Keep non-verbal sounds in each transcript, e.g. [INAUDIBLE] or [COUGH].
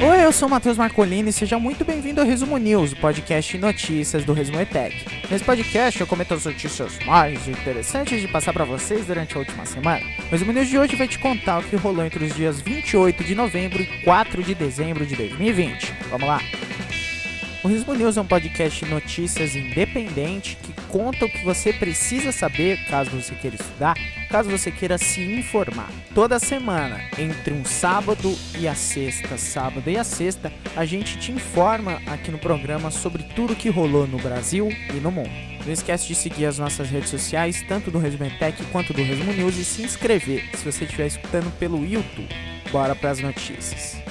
Oi, eu sou o Matheus Marcolini e seja muito bem-vindo ao Resumo News, o podcast de notícias do Resumo ETEC. Nesse podcast eu comento as notícias mais interessantes de passar para vocês durante a última semana. O Resumo News de hoje vai te contar o que rolou entre os dias 28 de novembro e 4 de dezembro de 2020. Vamos lá! O Resumo News é um podcast de notícias independente que conta o que você precisa saber caso você queira estudar, caso você queira se informar. Toda semana, entre um sábado e a sexta, sábado e a sexta, a gente te informa aqui no programa sobre tudo que rolou no Brasil e no mundo. Não esquece de seguir as nossas redes sociais, tanto do Resumo Tech quanto do Resumo News e se inscrever se você estiver escutando pelo YouTube. Bora para as notícias.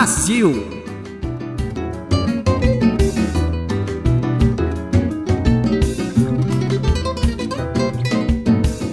Brasil.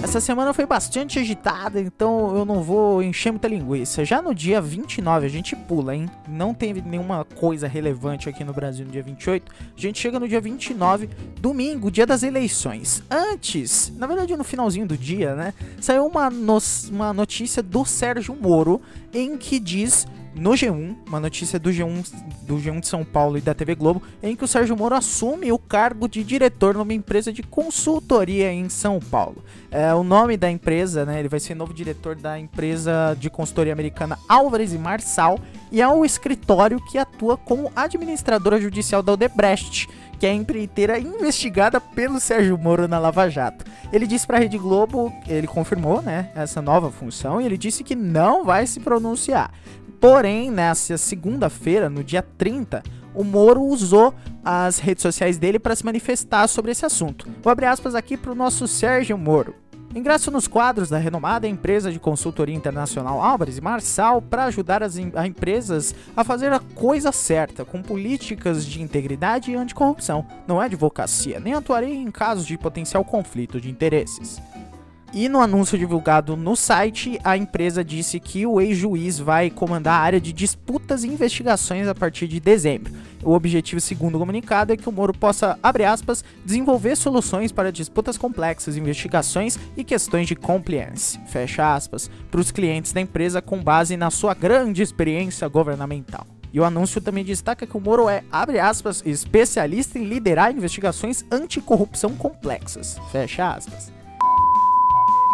Essa semana foi bastante agitada, então eu não vou encher muita linguiça. Já no dia 29, a gente pula, hein? Não teve nenhuma coisa relevante aqui no Brasil no dia 28. A gente chega no dia 29, domingo, dia das eleições. Antes, na verdade no finalzinho do dia, né? Saiu uma, no uma notícia do Sérgio Moro em que diz no G1, uma notícia do G1, do G1 de São Paulo e da TV Globo, em que o Sérgio Moro assume o cargo de diretor numa empresa de consultoria em São Paulo. É, o nome da empresa, né, ele vai ser novo diretor da empresa de consultoria americana Álvares e Marçal, e é o escritório que atua como administradora judicial da Odebrecht, que é a empreiteira investigada pelo Sérgio Moro na Lava Jato. Ele disse para a Rede Globo, ele confirmou, né, essa nova função e ele disse que não vai se pronunciar. Porém, nessa segunda-feira, no dia 30, o Moro usou as redes sociais dele para se manifestar sobre esse assunto. Vou abrir aspas aqui para o nosso Sérgio Moro. Ingresso nos quadros da renomada empresa de consultoria internacional Álvares e Marçal para ajudar as em empresas a fazer a coisa certa, com políticas de integridade e anticorrupção. Não é advocacia, nem atuarei em casos de potencial conflito de interesses. E no anúncio divulgado no site, a empresa disse que o ex-juiz vai comandar a área de disputas e investigações a partir de dezembro. O objetivo, segundo o comunicado, é que o Moro possa, abre aspas, desenvolver soluções para disputas complexas, investigações e questões de compliance, fecha aspas, para os clientes da empresa com base na sua grande experiência governamental. E o anúncio também destaca que o Moro é, abre aspas, especialista em liderar investigações anticorrupção complexas, fecha aspas.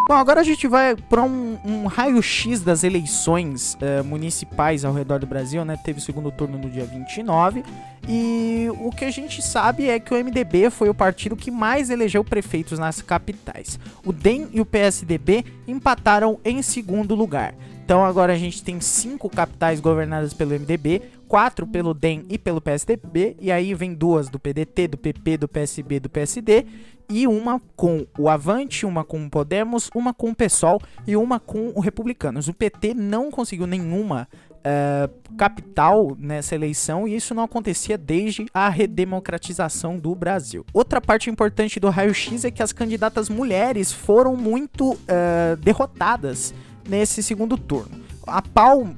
Bom, agora a gente vai para um, um raio-x das eleições uh, municipais ao redor do Brasil, né? Teve o segundo turno no dia 29. E o que a gente sabe é que o MDB foi o partido que mais elegeu prefeitos nas capitais. O DEM e o PSDB empataram em segundo lugar. Então agora a gente tem cinco capitais governadas pelo MDB, quatro pelo DEM e pelo PSDB, e aí vem duas do PDT, do PP, do PSB, do PSD, e uma com o Avante, uma com o Podemos, uma com o PSOL e uma com o Republicanos. O PT não conseguiu nenhuma uh, capital nessa eleição e isso não acontecia desde a redemocratização do Brasil. Outra parte importante do raio-x é que as candidatas mulheres foram muito uh, derrotadas nesse segundo turno. A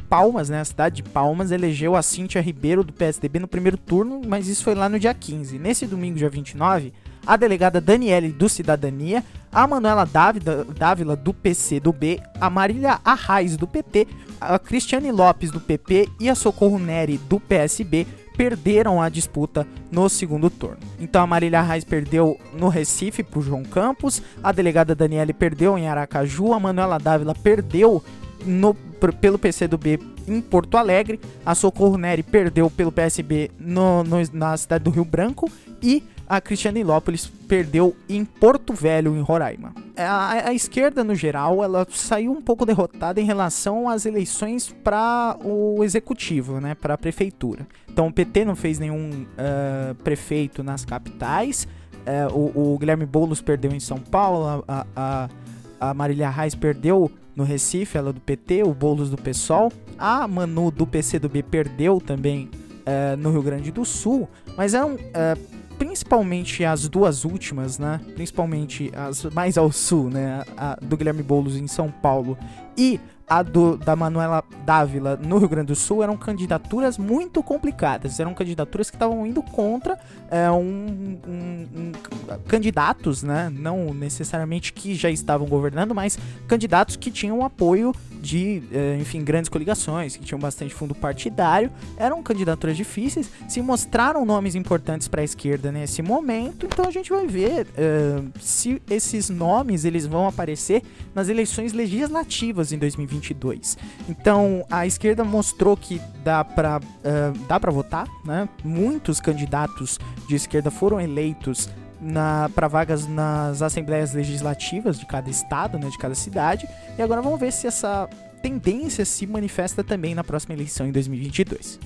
Palmas, né, a cidade de Palmas, elegeu a Cíntia Ribeiro do PSDB no primeiro turno, mas isso foi lá no dia 15. Nesse domingo, dia 29, a delegada Daniele do Cidadania, a Manuela Dávila, Dávila do PC do B, a Marília Arraes do PT, a Cristiane Lopes do PP e a Socorro Neri do PSB perderam a disputa no segundo turno. Então a Marília Arraes perdeu no Recife para João Campos, a delegada Daniele perdeu em Aracaju, a Manuela Dávila perdeu no, pelo PCdoB em Porto Alegre, a Socorro Neri perdeu pelo PSB no, no, na cidade do Rio Branco e a Cristiane Lópolis perdeu em Porto Velho, em Roraima. A, a, esquerda, no geral, ela saiu um pouco derrotada em relação às eleições para o executivo, né, para a prefeitura. Então, o PT não fez nenhum uh, prefeito nas capitais. Uh, o, o, Guilherme Boulos perdeu em São Paulo, a, a, a Marília Reis perdeu no Recife, ela do PT, o Boulos do PSOL. A Manu do PCdoB perdeu também uh, no Rio Grande do Sul, mas é um principalmente as duas últimas, né? Principalmente as mais ao sul, né? A, do Guilherme Boulos em São Paulo e a do, da Manuela Dávila no Rio Grande do Sul eram candidaturas muito complicadas. Eram candidaturas que estavam indo contra é, um, um, um, candidatos, né? Não necessariamente que já estavam governando, mas candidatos que tinham apoio de, é, enfim, grandes coligações, que tinham bastante fundo partidário. Eram candidaturas difíceis, se mostraram nomes importantes para a esquerda nesse momento. Então a gente vai ver é, se esses nomes eles vão aparecer nas eleições legislativas em 2022. Então a esquerda mostrou que dá para uh, dá para votar, né? Muitos candidatos de esquerda foram eleitos para vagas nas assembleias legislativas de cada estado, né, de cada cidade. E agora vamos ver se essa tendência se manifesta também na próxima eleição em 2022.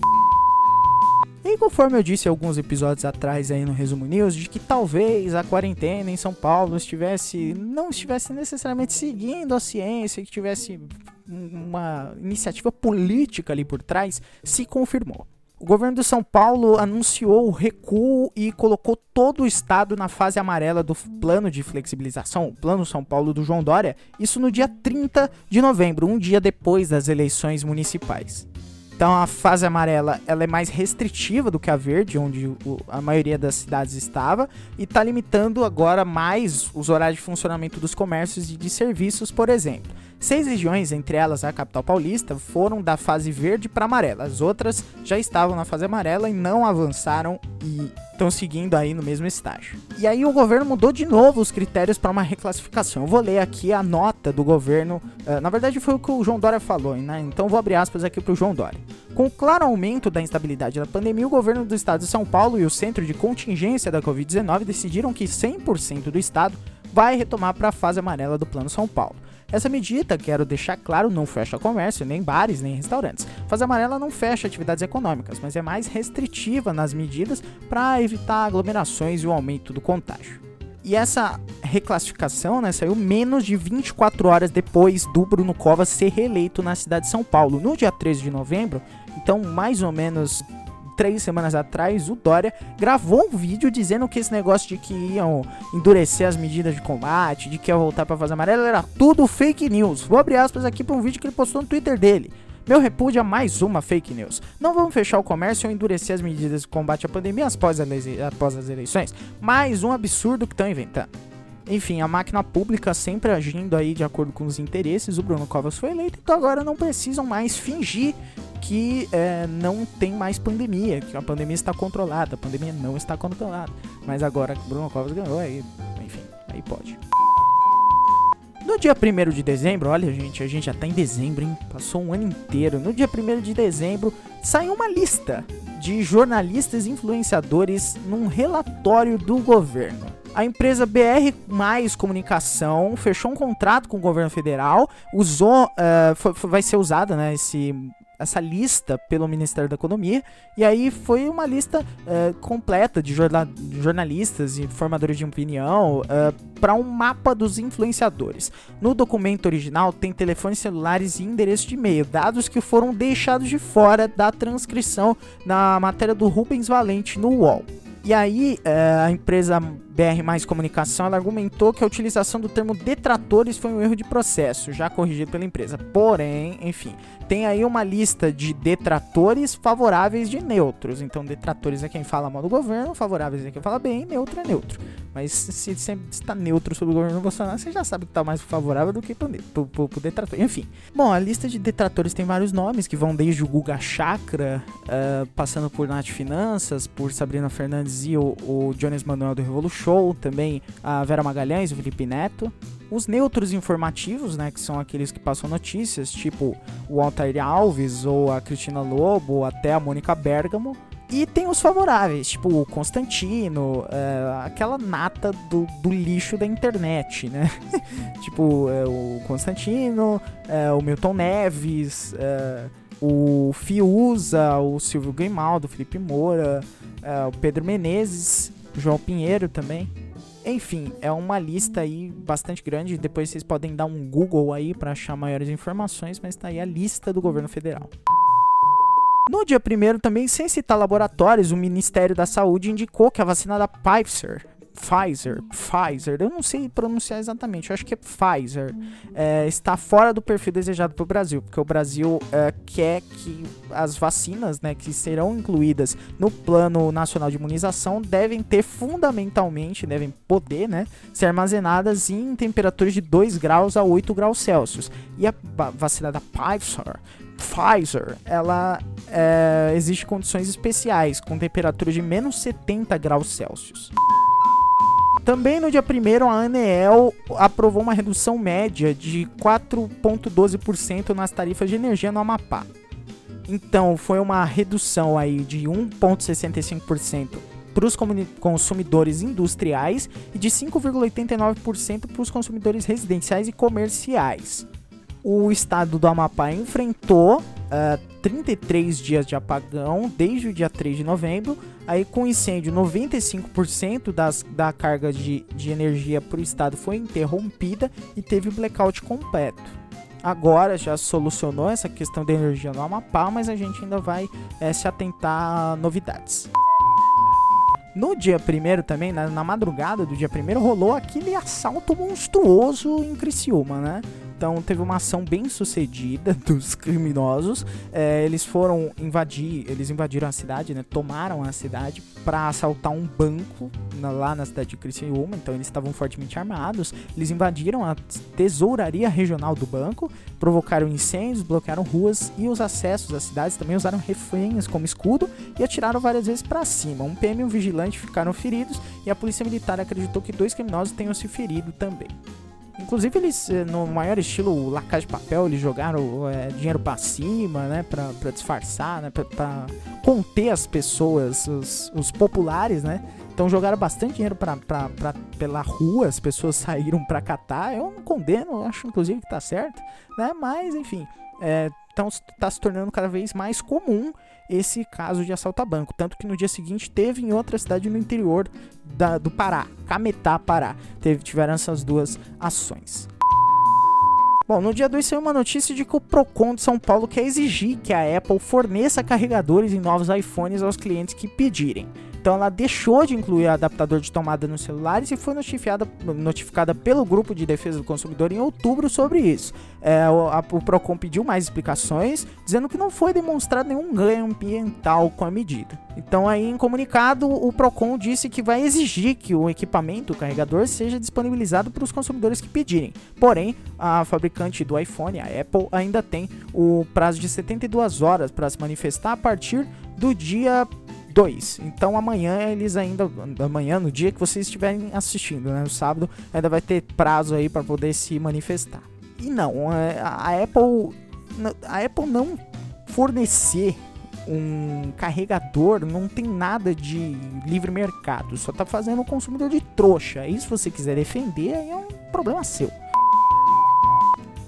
E conforme eu disse alguns episódios atrás aí no Resumo News, de que talvez a quarentena em São Paulo estivesse não estivesse necessariamente seguindo a ciência, que tivesse uma iniciativa política ali por trás, se confirmou. O governo de São Paulo anunciou o recuo e colocou todo o estado na fase amarela do plano de flexibilização, o Plano São Paulo do João Dória, isso no dia 30 de novembro, um dia depois das eleições municipais. Então a fase amarela ela é mais restritiva do que a verde, onde a maioria das cidades estava, e está limitando agora mais os horários de funcionamento dos comércios e de serviços, por exemplo. Seis regiões, entre elas a capital paulista, foram da fase verde para amarela. As outras já estavam na fase amarela e não avançaram e estão seguindo aí no mesmo estágio. E aí o governo mudou de novo os critérios para uma reclassificação. Eu vou ler aqui a nota do governo. Uh, na verdade foi o que o João Dória falou, né? Então vou abrir aspas aqui para o João Dória. Com o claro aumento da instabilidade da pandemia, o governo do estado de São Paulo e o Centro de Contingência da Covid-19 decidiram que 100% do estado vai retomar para a fase amarela do Plano São Paulo. Essa medida, quero deixar claro, não fecha comércio, nem bares, nem restaurantes. Fase amarela não fecha atividades econômicas, mas é mais restritiva nas medidas para evitar aglomerações e o aumento do contágio. E essa reclassificação né, saiu menos de 24 horas depois do Bruno Covas ser reeleito na cidade de São Paulo, no dia 13 de novembro. Então, mais ou menos três semanas atrás, o Dória gravou um vídeo dizendo que esse negócio de que iam endurecer as medidas de combate, de que ia voltar para fazer amarela, era tudo fake news. Vou abrir aspas aqui para um vídeo que ele postou no Twitter dele. Meu repúdio a mais uma fake news. Não vamos fechar o comércio ou endurecer as medidas de combate à pandemia após, após as eleições. Mais um absurdo que estão inventando. Enfim, a máquina pública sempre agindo aí de acordo com os interesses. O Bruno Covas foi eleito, então agora não precisam mais fingir que é, não tem mais pandemia, que a pandemia está controlada. A pandemia não está controlada. Mas agora que Bruno Covas ganhou, aí, enfim, aí pode. No dia 1 de dezembro, olha gente, a gente já tá em dezembro, hein? Passou um ano inteiro. No dia 1 de dezembro, saiu uma lista de jornalistas influenciadores num relatório do governo. A empresa BR Mais Comunicação fechou um contrato com o governo federal, usou, uh, foi, foi, vai ser usada, né, esse essa lista pelo Ministério da Economia. E aí foi uma lista uh, completa de, jornal, jornalistas e formadores de opinião uh, eh, para um mapa dos influenciadores. No documento original tem telefones celulares e endereço de e-mail, dados que foram deixados de fora da transcrição na matéria do Rubens Valente no UOL. E aí, uh, a empresa BR Mais Comunicação ela argumentou que a utilização do termo detratores foi um erro de processo, já corrigido pela empresa. Porém, enfim, tem aí uma lista de detratores favoráveis de neutros. Então, detratores é quem fala mal do governo, favoráveis é quem fala bem, neutro é neutro. Mas se você está neutro sobre o governo Bolsonaro, você já sabe que está mais favorável do que pro, pro, detrator. Enfim, bom, a lista de detratores tem vários nomes que vão desde o Guga Chakra, uh, passando por Nath Finanças, por Sabrina Fernandes e o, o Jones Manuel do Revolution, também a Vera Magalhães, o Felipe Neto. Os neutros informativos, né, que são aqueles que passam notícias, tipo o Altair Alves ou a Cristina Lobo, ou até a Mônica Bergamo. E tem os favoráveis, tipo o Constantino, uh, aquela nata do, do, lixo da internet, né? [LAUGHS] tipo uh, o Constantino, uh, o Milton Neves, o Fiuza, o Silvio Grimaldo, o Felipe Moura, o Pedro Menezes, João Pinheiro também. Enfim, é uma lista aí bastante grande. Depois vocês podem dar um Google aí para achar maiores informações, mas tá aí a lista do governo federal. No dia 1 também, sem citar laboratórios, o Ministério da Saúde indicou que a vacina da Pfizer Pfizer, Pfizer, eu não sei pronunciar exatamente, eu acho que é Pfizer, é, está fora do perfil desejado para o Brasil, porque o Brasil é, quer que as vacinas, né, que serão incluídas no Plano Nacional de Imunização, devem ter fundamentalmente, devem poder, né, ser armazenadas em temperaturas de 2 graus a 8 graus Celsius. E a vacina da Pfizer Pfizer, ela é, existe condições especiais, com temperatura de menos 70 graus Celsius. Também no dia 1 a Aneel aprovou uma redução média de 4,12% nas tarifas de energia no Amapá. Então, foi uma redução aí de 1,65% para os consumidores industriais e de 5,89% para os consumidores residenciais e comerciais o estado do Amapá enfrentou uh, eh, 33 dias de apagão desde o dia 3 de novembro. Aí, com incêndio, 95% das, da carga de, de energia para o estado foi interrompida e teve blackout completo. Agora já solucionou essa questão da energia no Amapá, mas a gente ainda vai é, se atentar a novidades. No dia primeiro também, na, na madrugada do dia primeiro, rolou aquele assalto monstruoso em Criciúma, né? Então teve uma ação bem sucedida [LAUGHS] dos criminosos. É, eles foram invadir, eles invadiram a cidade, né? Tomaram a cidade para assaltar um banco na, lá na cidade de Criciúma. Então eles estavam fortemente armados. Eles invadiram a tesouraria regional do banco, provocaram incêndios, bloquearam ruas e os acessos às cidades. Também usaram reféns como escudo e atiraram várias vezes para cima. Um PM e um vigilante ficaram feridos e a polícia militar acreditou que dois criminosos tenham se ferido também. Inclusive, eles, eh, no maior estilo La Casa de Papel, eles jogaram é, dinheiro pra cima, né? Pra, pra disfarçar, né? Pra, pra conter as pessoas, os, os, populares, né? Então jogaram bastante dinheiro pra, pra, pra, pela rua, as pessoas [LAUGHS] saíram pra catar. Eu não condeno, acho inclusive que tá certo, né? Mas, enfim, é, então está se tornando cada vez mais comum esse caso de assalto a banco. Tanto que no dia seguinte teve em outra cidade no interior da, do Pará, Cametá, Pará. Teve, tiveram essas duas ações. Bom, no dia 2 saiu uma notícia de que o Procon de São Paulo quer exigir que a Apple forneça carregadores em novos iPhones aos clientes que pedirem. Então ela deixou de incluir adaptador de tomada nos celulares e foi notificada, notificada pelo grupo de defesa do consumidor em outubro sobre isso. É, o, a, o Procon pediu mais explicações, dizendo que não foi demonstrado nenhum ganho ambiental com a medida. Então aí em comunicado o Procon disse que vai exigir que o equipamento, o carregador, seja disponibilizado para os consumidores que pedirem. Porém, a fabricante do iPhone, a Apple, ainda tem o prazo de 72 horas para se manifestar a partir do dia 2. Então amanhã eles ainda. Amanhã, no dia que vocês estiverem assistindo, né? No sábado, ainda vai ter prazo aí para poder se manifestar. E não, é, a Apple. A Apple não fornecer um carregador não tem nada de livre mercado, só tá fazendo o consumidor de trouxa. E se você quiser defender, aí é um problema seu.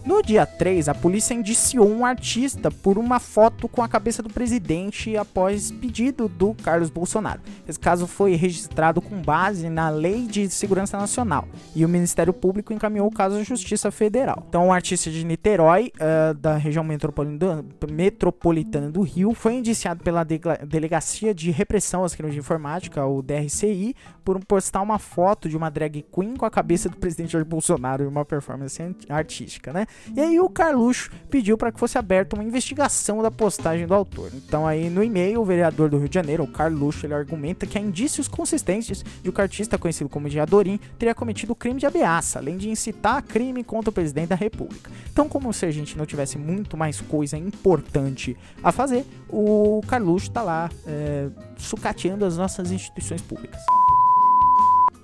No dia 3, a polícia indiciou um artista por uma foto com a cabeça do presidente após pedido do Carlos Bolsonaro. Esse caso foi registrado com base na Lei de Segurança Nacional e o Ministério Público encaminhou o caso à Justiça Federal. Então, um artista de Niterói, uh, da região metropolitana do Rio, foi indiciado pela Delegacia de Repressão aos Crimes de Informática, o DRCI, por postar uma foto de uma drag queen com a cabeça do presidente Jair Bolsonaro em uma performance artística, né? E aí o Carluxo pediu para que fosse aberta uma investigação da postagem do autor. Então aí no e-mail o vereador do Rio de Janeiro, o Carluxo, ele argumenta que há indícios consistentes de o artista conhecido como Diadorim teria cometido crime de ameaça, além de incitar crime contra o presidente da República. Então como se a gente não tivesse muito mais coisa importante a fazer, o Carluxo está lá é, sucateando as nossas instituições públicas.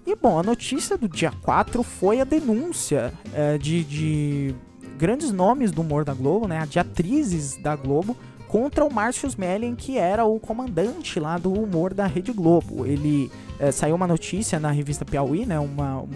E bom, a notícia do dia 4 foi a denúncia é, de, de grandes nomes do humor da Globo, né, de atrizes da Globo, contra o Márcio Smelling, que era o comandante lá do humor da Rede Globo. Ele é, saiu uma notícia na revista Piauí, né, uma, um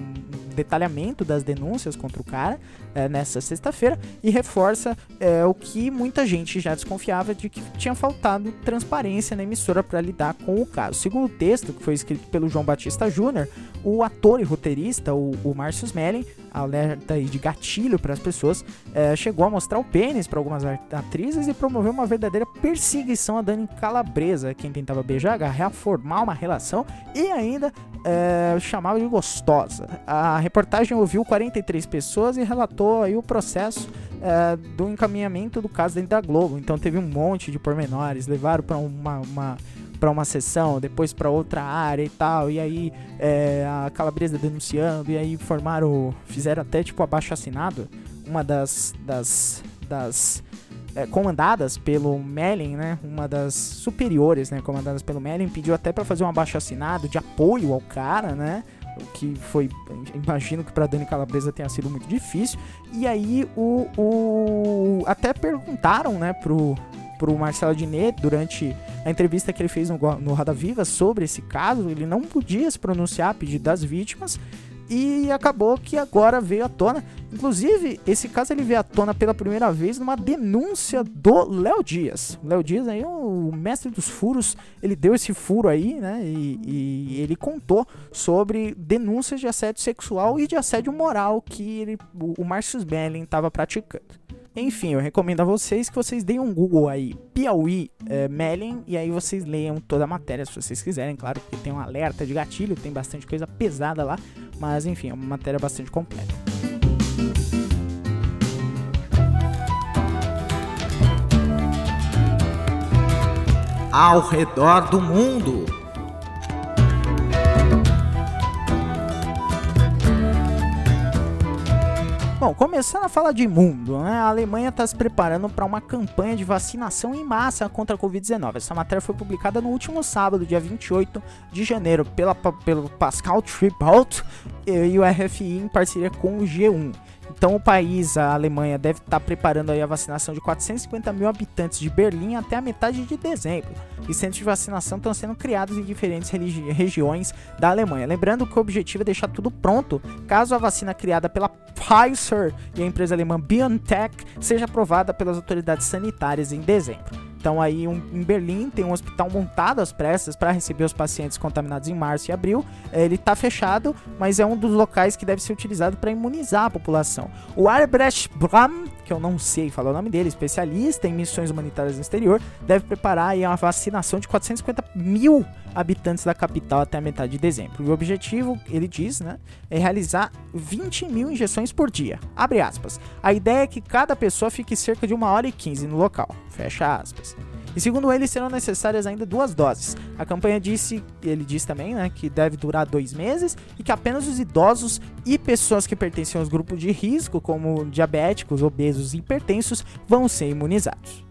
detalhamento das denúncias contra o cara é, nessa sexta-feira e reforça é, o que muita gente já desconfiava de que tinha faltado transparência na emissora para lidar com o caso. Segundo o texto que foi escrito pelo João Batista Júnior, o ator e roteirista, o, o Márcio Smelling, alerta de gatilho para as pessoas, é, chegou a mostrar o pênis para algumas atrizes e promoveu uma verdadeira perseguição a Dani Calabresa, quem tentava beijar, agarrar, formar uma relação e ainda é, chamava de gostosa. A reportagem ouviu 43 pessoas e relatou aí o processo é, do encaminhamento do caso dentro da Globo. Então teve um monte de pormenores, levaram para uma, uma para uma sessão, depois para outra área e tal, e aí é, a Calabresa denunciando, e aí formaram, fizeram até tipo abaixo assinado, uma das das, das é, comandadas pelo Mellin, né, uma das superiores, né, comandadas pelo Mellin, pediu até para fazer um abaixo assinado de apoio ao cara, né, o que foi, imagino que para Dani Calabresa tenha sido muito difícil. E aí o, o até perguntaram, né, pro pro Marcelo Dinet durante a entrevista que ele fez no, no Roda Viva sobre esse caso, ele não podia se pronunciar a pedido das vítimas e acabou que agora veio à tona. Inclusive, esse caso ele veio à tona pela primeira vez numa denúncia do Léo Dias. Léo Dias aí, o mestre dos furos, ele deu esse furo aí, né? E, e ele contou sobre denúncias de assédio sexual e de assédio moral que ele, o, o Marcius Belling estava praticando. Enfim, eu recomendo a vocês que vocês deem um Google aí, Piauí é, e aí vocês leiam toda a matéria se vocês quiserem. Claro que tem um alerta de gatilho, tem bastante coisa pesada lá, mas enfim, é uma matéria bastante completa. Ao redor do mundo. Bom, começando a falar de mundo, né? A Alemanha está se preparando para uma campanha de vacinação em massa contra a Covid-19. Essa matéria foi publicada no último sábado, dia 28 de janeiro, pela, pelo Pascal Tribault e o RFI em parceria com o G1. Então o país, a Alemanha, deve estar tá preparando aí a vacinação de 450 mil habitantes de Berlim até a metade de dezembro. E centros de vacinação estão sendo criados em diferentes regiões da Alemanha. Lembrando que o objetivo é deixar tudo pronto caso a vacina criada pela Pfizer e a empresa alemã BioNTech seja aprovada pelas autoridades sanitárias em dezembro. Então aí um, em Berlim tem um hospital montado às pressas para receber os pacientes contaminados em março e abril. É, ele está fechado, mas é um dos locais que deve ser utilizado para imunizar a população. O Albrecht Bram, que eu não sei falar o nome dele, especialista em missões humanitárias no exterior, deve preparar aí a vacinação de 450 mil habitantes da capital até a metade de dezembro. E o objetivo, ele diz, né, é realizar 20 mil injeções por dia. Abre aspas. A ideia é que cada pessoa fique cerca de uma hora e 15 no local. Fecha aspas. E segundo ele, serão necessárias ainda duas doses. A campanha disse, ele diz também, né, que deve durar dois meses e que apenas os idosos e pessoas que pertencem aos grupos de risco, como diabéticos, obesos e hipertensos, vão ser imunizados.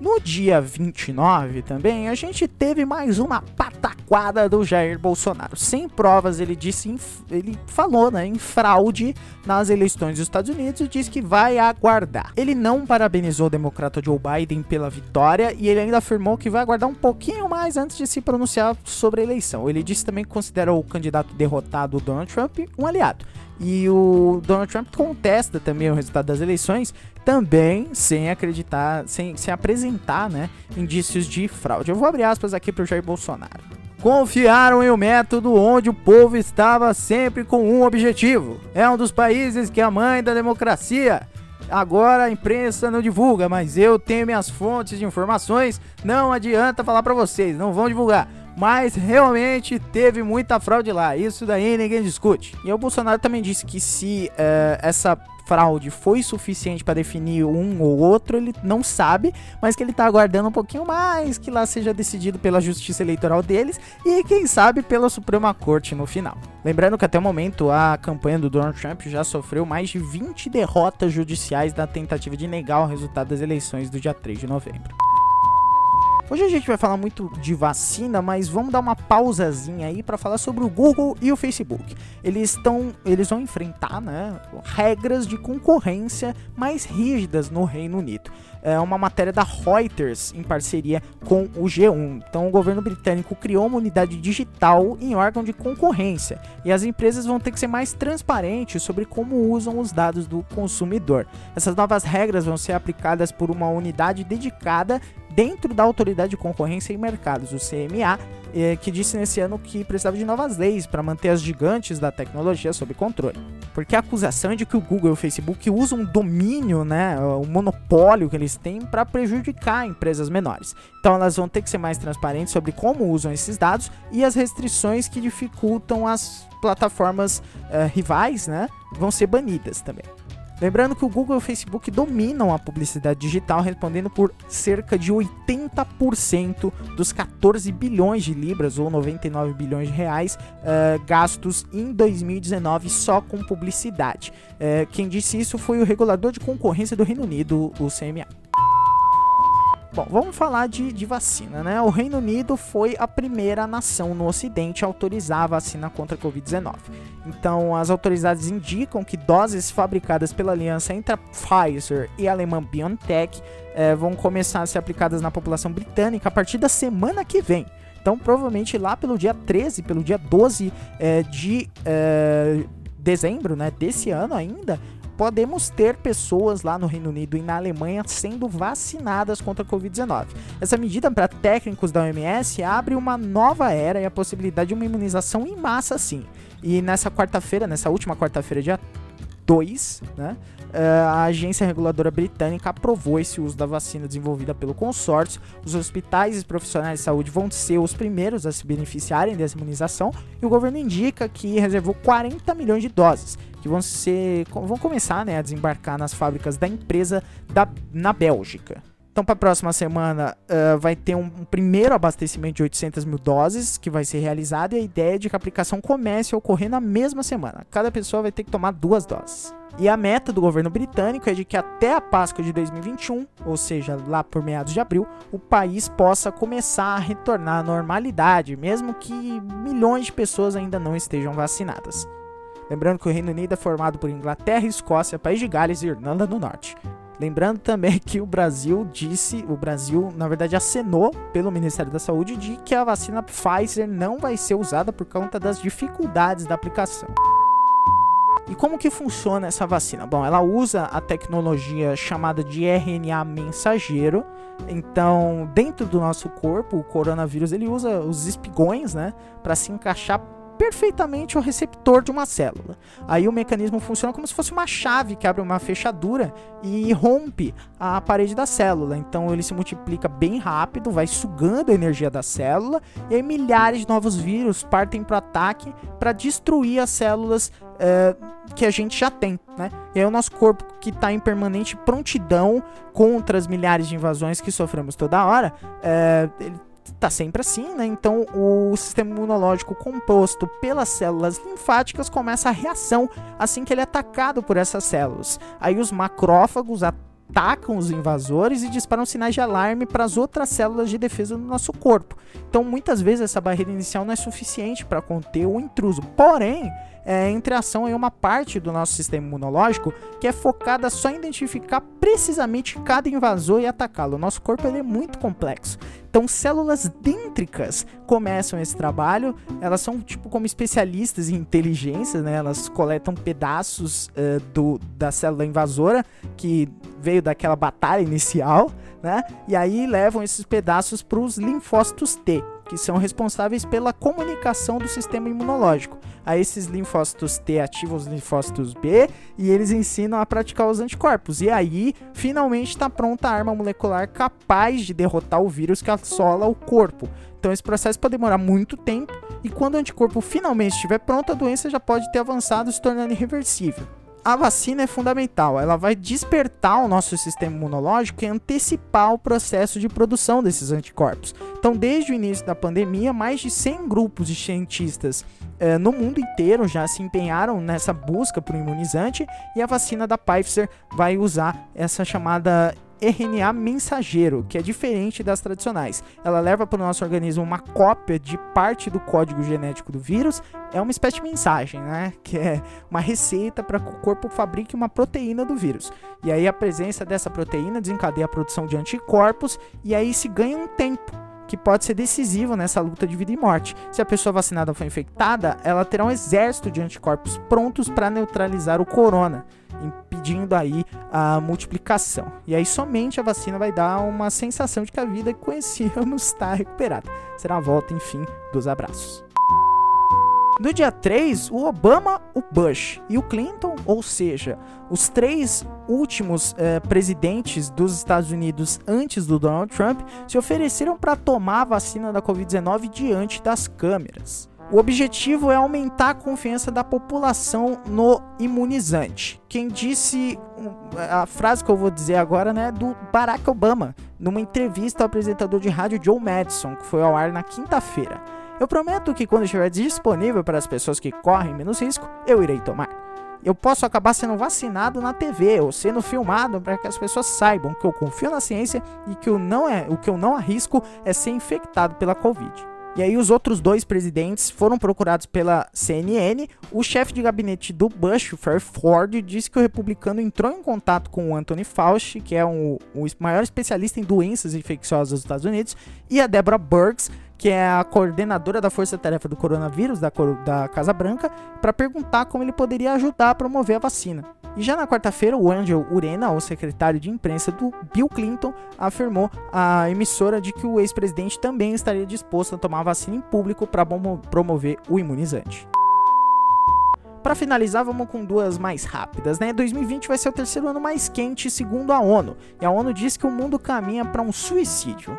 No dia 29 também, a gente teve mais uma pataquada do Jair Bolsonaro. Sem provas, ele disse, ele falou, né, em fraude nas eleições dos Estados Unidos e disse que vai aguardar. Ele não parabenizou o democrata Joe Biden pela vitória e ele ainda afirmou que vai aguardar um pouquinho mais antes de se pronunciar sobre a eleição. Ele disse também que considera o candidato derrotado Donald Trump um aliado. E o Donald Trump contesta também o resultado das eleições, também sem acreditar, sem, sem apresentar né, indícios de fraude. Eu vou abrir aspas aqui para o Jair Bolsonaro. Confiaram em um método onde o povo estava sempre com um objetivo. É um dos países que é a mãe da democracia. Agora a imprensa não divulga, mas eu tenho minhas fontes de informações. Não adianta falar para vocês, não vão divulgar mas realmente teve muita fraude lá. Isso daí ninguém discute. E o Bolsonaro também disse que se uh, essa fraude foi suficiente para definir um ou outro, ele não sabe, mas que ele tá aguardando um pouquinho mais que lá seja decidido pela justiça eleitoral deles e quem sabe pela Suprema Corte no final. Lembrando que até o momento a campanha do Donald Trump já sofreu mais de 20 derrotas judiciais na tentativa de negar o resultado das eleições do dia 3 de novembro. Hoje a gente vai falar muito de vacina, mas vamos dar uma pausazinha aí para falar sobre o Google e o Facebook. Eles estão, eles vão enfrentar, né, regras de concorrência mais rígidas no Reino Unido. É uma matéria da Reuters em parceria com o G1. Então, o governo britânico criou uma unidade digital em órgão de concorrência e as empresas vão ter que ser mais transparentes sobre como usam os dados do consumidor. Essas novas regras vão ser aplicadas por uma unidade dedicada dentro da Autoridade de Concorrência e Mercados, o CMA, eh, que disse nesse ano que precisava de novas leis para manter as gigantes da tecnologia sob controle. Porque a acusação é de que o Google e o Facebook usam um domínio, né, o monopólio que eles têm para prejudicar empresas menores. Então elas vão ter que ser mais transparentes sobre como usam esses dados e as restrições que dificultam as plataformas uh, rivais, né, vão ser banidas também. Lembrando que o Google e o Facebook dominam a publicidade digital, respondendo por cerca de 80% dos 14 bilhões de libras ou 99 bilhões de reais uh, gastos em 2019 só com publicidade. Uh, quem disse isso foi o regulador de concorrência do Reino Unido, o CMA. Bom, vamos falar de, de, vacina, né? O Reino Unido foi a primeira nação no Ocidente a autorizar a vacina contra a Covid-19. Então, as autoridades indicam que doses fabricadas pela aliança entre a Pfizer e a alemã BioNTech eh, vão começar a ser aplicadas na população britânica a partir da semana que vem. Então, provavelmente lá pelo dia 13, pelo dia 12 eh, de eh, dezembro, né, desse ano ainda, podemos ter pessoas lá no Reino Unido e na Alemanha sendo vacinadas contra a Covid-19. Essa medida para técnicos da OMS abre uma nova era e a possibilidade de uma imunização em massa, sim. E nessa quarta-feira, nessa última quarta-feira, dia 2, né? Eh, a agência reguladora britânica aprovou esse uso da vacina desenvolvida pelo consórcio. Os hospitais e profissionais de saúde vão ser os primeiros a se beneficiarem dessa imunização e o governo indica que reservou 40 milhões de doses que vão ser vão começar né, a desembarcar nas fábricas da empresa da, na Bélgica. Então, para a próxima semana, uh, vai ter um, um, primeiro abastecimento de 800 mil doses que vai ser realizado e a ideia é de que a aplicação comece a ocorrer na mesma semana. Cada pessoa vai ter que tomar duas doses. E a meta do governo britânico é de que até a Páscoa de 2021, ou seja, lá por meados de abril, o país possa começar a retornar à normalidade, mesmo que milhões de pessoas ainda não estejam vacinadas. Lembrando que o Reino Unido é formado por Inglaterra, Escócia, País de Gales e Irlanda do Norte. Lembrando também que o Brasil disse, o Brasil na verdade acenou pelo Ministério da Saúde de que a vacina Pfizer não vai ser usada por conta das dificuldades da aplicação. E como que funciona essa vacina? Bom, ela usa a tecnologia chamada de RNA mensageiro. Então, dentro do nosso corpo, o coronavírus ele usa os espigões, né, para se encaixar perfeitamente o receptor de uma célula. Aí o mecanismo funciona como se fosse uma chave que abre uma fechadura e rompe a parede da célula. Então ele se multiplica bem rápido, vai sugando a energia da célula e aí milhares de novos vírus partem para o ataque para destruir as células é, que a gente já tem, né? E aí o nosso corpo que está em permanente prontidão contra as milhares de invasões que sofremos toda hora, é, ele tá sempre assim, né? Então o sistema imunológico composto pelas células linfáticas começa a reação assim que ele é atacado por essas células. Aí os macrófagos atacam os invasores e disparam sinais de alarme para as outras células de defesa do nosso corpo. Então muitas vezes essa barreira inicial não é suficiente para conter o intruso. Porém, é, entre ação em uma parte do nosso sistema imunológico que é focada só em identificar precisamente cada invasor e atacá-lo. O nosso corpo ele é muito complexo. Então, células dêntricas começam esse trabalho. Elas são tipo como especialistas em inteligência, né? Elas coletam pedaços uh, do, da célula invasora que veio daquela batalha inicial, né? E aí levam esses pedaços para os linfócitos T, que são responsáveis pela comunicação do sistema imunológico. A esses linfócitos T ativam os linfócitos B e eles ensinam a praticar os anticorpos. E aí, finalmente está pronta a arma molecular capaz de derrotar o vírus que assola o corpo. Então esse processo pode demorar muito tempo e quando o anticorpo finalmente estiver pronto, a doença já pode ter avançado se tornando irreversível a vacina é fundamental. Ela vai despertar o nosso sistema imunológico e antecipar o processo de produção desses anticorpos. Então, desde o início da pandemia, mais de 100 grupos de cientistas eh, no mundo inteiro já se empenharam nessa busca por imunizante e a vacina da Pfizer vai usar essa chamada RNA mensageiro, que é diferente das tradicionais. Ela leva para o nosso organismo uma cópia de parte do código genético do vírus. É uma espécie de mensagem, né? Que é uma receita para que o corpo fabrique uma proteína do vírus. E aí a presença dessa proteína desencadeia a produção de anticorpos e aí se ganha um tempo que pode ser decisivo nessa luta de vida e morte. Se a pessoa vacinada for infectada, ela terá um exército de anticorpos prontos para neutralizar o corona impedindo aí a multiplicação. E aí somente a vacina vai dar uma sensação de que a vida que conhecíamos [LAUGHS] está recuperada. Será a volta, enfim, dos abraços. No dia 3, o Obama, o Bush e o Clinton, ou seja, os três últimos eh, presidentes dos Estados Unidos antes do Donald Trump, se ofereceram para tomar a vacina da Covid-19 diante das câmeras. O objetivo é aumentar a confiança da população no imunizante. Quem disse a frase que eu vou dizer agora, né, do Barack Obama, numa entrevista ao apresentador de rádio Joe Madison, que foi ao ar na quinta-feira. Eu prometo que quando estiver disponível para as pessoas que correm menos risco, eu irei tomar. Eu posso acabar sendo vacinado na TV ou sendo filmado para que as pessoas saibam que eu confio na ciência e que eu não é, o que eu não arrisco é ser infectado pela Covid. E aí os outros dois presidentes foram procurados pela CNN. O chefe de gabinete do Bush, o Fairford, disse que o republicano entrou em contato com o Anthony Fauci, que é um, o maior especialista em doenças infecciosas dos Estados Unidos, e a Deborah Burks, que é a coordenadora da força-tarefa do coronavírus da, da Casa Branca, para perguntar como ele poderia ajudar a promover a vacina. E já na quarta-feira, o Angel Urena, o secretário de imprensa do Bill Clinton, afirmou à emissora de que o ex-presidente também estaria disposto a tomar a vacina em público para promover o imunizante. Para finalizar, vamos com duas mais rápidas, né? 2020 vai ser o terceiro ano mais quente, segundo a ONU, e a ONU diz que o mundo caminha para um suicídio.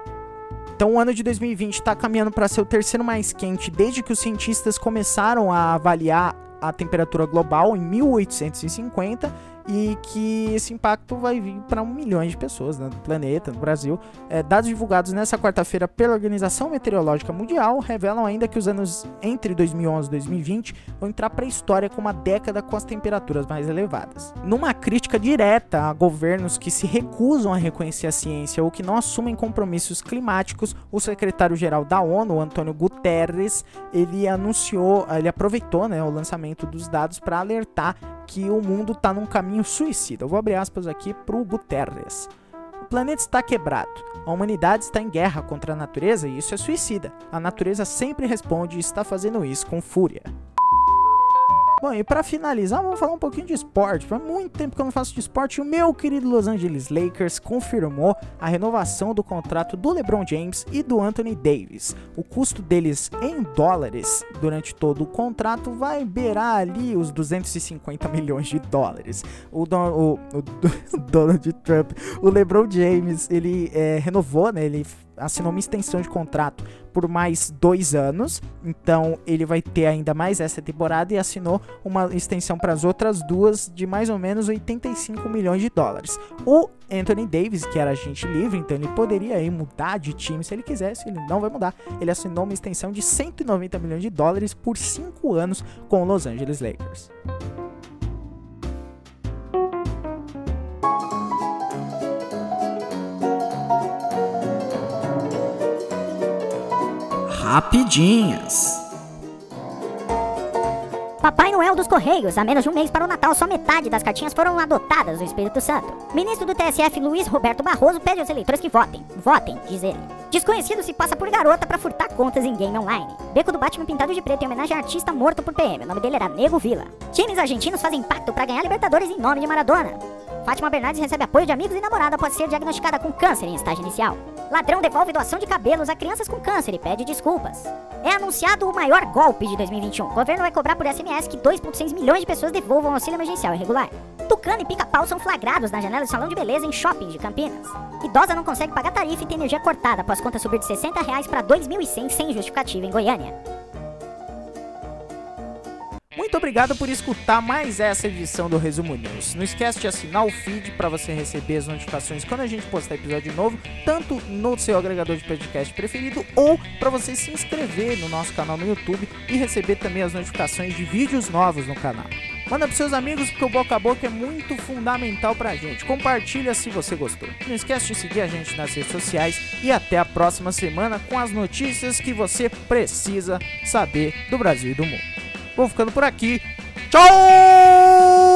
Então, o ano de 2020 está caminhando para ser o terceiro mais quente desde que os cientistas começaram a avaliar a temperatura global em 1850 e que esse impacto vai vir para um milhão de pessoas né, no planeta, no Brasil. É, dados divulgados nessa quarta-feira pela Organização Meteorológica Mundial revelam ainda que os anos entre 2011 e 2020 vão entrar para a história como uma década com as temperaturas mais elevadas. Numa crítica direta a governos que se recusam a reconhecer a ciência ou que não assumem compromissos climáticos, o secretário-geral da ONU, Antônio Guterres, ele anunciou, ele aproveitou né, o lançamento dos dados para alertar que o mundo está num caminho suicida. Eu vou abrir aspas aqui para o Guterres. O planeta está quebrado. A humanidade está em guerra contra a natureza e isso é suicida. A natureza sempre responde e está fazendo isso com fúria. Bom, e para finalizar, vamos falar um pouquinho de esporte. Faz muito tempo que eu não faço de esporte. O meu querido Los Angeles Lakers confirmou a renovação do contrato do LeBron James e do Anthony Davis. O custo deles em dólares durante todo o contrato vai beirar ali os 250 milhões de dólares. O, don, o, o, [LAUGHS] o Donald Trump, o LeBron James, ele é, renovou, né? Ele assinou uma extensão de contrato por mais dois anos, então ele vai ter ainda mais essa temporada e assinou uma extensão para as outras duas de mais ou menos 85 milhões de dólares. O Anthony Davis, que era agente livre, então ele poderia aí mudar de time se ele quisesse, ele não vai mudar. Ele assinou uma extensão de 190 milhões de dólares por cinco anos com o Los Angeles Lakers. Rapidinhas. Papai Noel dos Correios, há menos de um mês para o Natal, só metade das cartinhas foram adotadas do Espírito Santo. Ministro do TSF Luiz Roberto Barroso pede aos eleitores que votem. Votem, diz ele. Desconhecido se passa por garota para furtar contas em game online. Beco do Batman pintado de preto em homenagem a artista morto por PM. O nome dele era Nego Vila. Times argentinos fazem pacto para ganhar Libertadores em nome de Maradona. Fátima Bernardes recebe apoio de amigos e namorada após ser diagnosticada com câncer em estágio inicial. Ladrão devolve doação de cabelos a crianças com câncer e pede desculpas. É anunciado o maior golpe de 2021. O governo vai cobrar por SMS que 2,6 milhões de pessoas devolvam auxílio emergencial irregular. Tucano e pica-pau são flagrados na janela do salão de beleza em shopping de Campinas. Idosa não consegue pagar tarifa e tem energia cortada após conta subir de 60 reais para 2.100 sem justificativa em Goiânia. Muito obrigado por escutar mais essa edição do Resumo News. Não esquece de assinar o feed para você receber as notificações quando a gente postar episódio novo, tanto no seu agregador de podcast preferido ou para você se inscrever no nosso canal no YouTube e receber também as notificações de vídeos novos no canal. Manda pros seus amigos porque o boca a boca é muito fundamental pra gente. Compartilha se você gostou. Não esquece de seguir a gente nas redes sociais e até a próxima semana com as notícias que você precisa saber do Brasil e do mundo. Vou ficando por aqui. Tchau!